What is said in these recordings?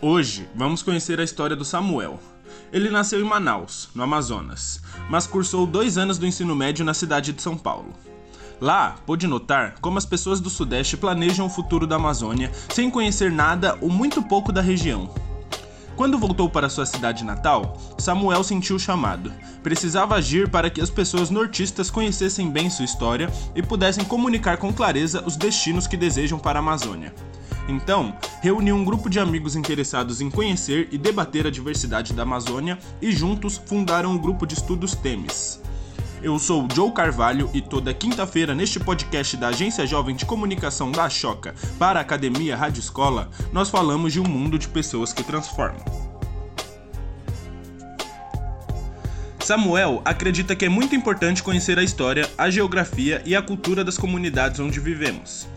Hoje vamos conhecer a história do Samuel. Ele nasceu em Manaus, no Amazonas, mas cursou dois anos do ensino médio na cidade de São Paulo. Lá, pôde notar como as pessoas do Sudeste planejam o futuro da Amazônia sem conhecer nada ou muito pouco da região. Quando voltou para sua cidade natal, Samuel sentiu o chamado. Precisava agir para que as pessoas nortistas conhecessem bem sua história e pudessem comunicar com clareza os destinos que desejam para a Amazônia. Então, reuniu um grupo de amigos interessados em conhecer e debater a diversidade da Amazônia e juntos fundaram o grupo de estudos Temes. Eu sou Joe Carvalho e toda quinta-feira neste podcast da Agência Jovem de Comunicação da Choca para a Academia Rádio Escola, nós falamos de um mundo de pessoas que transformam. Samuel acredita que é muito importante conhecer a história, a geografia e a cultura das comunidades onde vivemos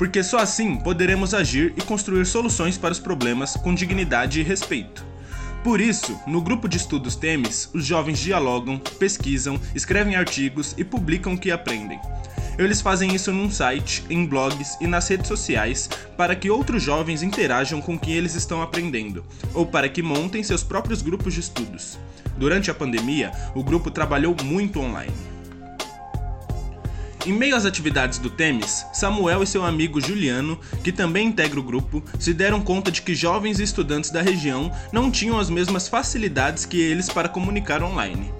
porque só assim poderemos agir e construir soluções para os problemas com dignidade e respeito. Por isso, no grupo de estudos Temes, os jovens dialogam, pesquisam, escrevem artigos e publicam o que aprendem. Eles fazem isso num site, em blogs e nas redes sociais para que outros jovens interajam com o que eles estão aprendendo, ou para que montem seus próprios grupos de estudos. Durante a pandemia, o grupo trabalhou muito online. Em meio às atividades do Temes, Samuel e seu amigo Juliano, que também integra o grupo, se deram conta de que jovens estudantes da região não tinham as mesmas facilidades que eles para comunicar online.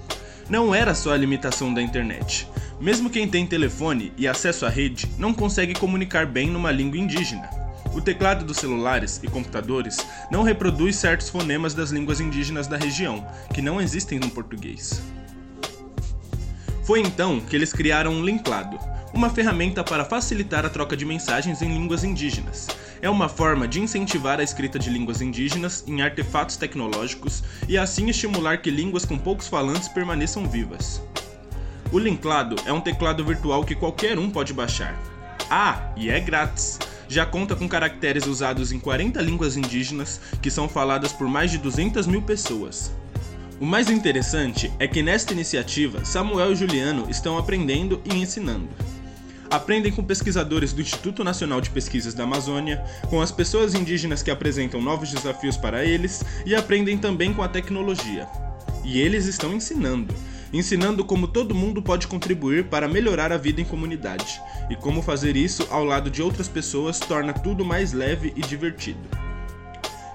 Não era só a limitação da internet. Mesmo quem tem telefone e acesso à rede não consegue comunicar bem numa língua indígena. O teclado dos celulares e computadores não reproduz certos fonemas das línguas indígenas da região, que não existem no português. Foi então que eles criaram um Linklado, uma ferramenta para facilitar a troca de mensagens em línguas indígenas. É uma forma de incentivar a escrita de línguas indígenas em artefatos tecnológicos e assim estimular que línguas com poucos falantes permaneçam vivas. O Linklado é um teclado virtual que qualquer um pode baixar. Ah, e é grátis! Já conta com caracteres usados em 40 línguas indígenas que são faladas por mais de 200 mil pessoas. O mais interessante é que nesta iniciativa, Samuel e Juliano estão aprendendo e ensinando. Aprendem com pesquisadores do Instituto Nacional de Pesquisas da Amazônia, com as pessoas indígenas que apresentam novos desafios para eles e aprendem também com a tecnologia. E eles estão ensinando, ensinando como todo mundo pode contribuir para melhorar a vida em comunidade, e como fazer isso ao lado de outras pessoas torna tudo mais leve e divertido.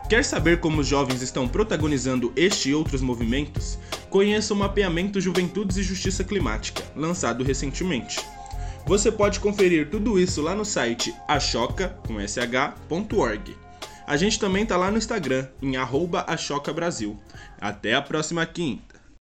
Quer saber como os jovens estão protagonizando este e outros movimentos? Conheça o mapeamento Juventudes e Justiça Climática, lançado recentemente. Você pode conferir tudo isso lá no site achoca.org. A gente também tá lá no Instagram, em arroba Até a próxima quinta!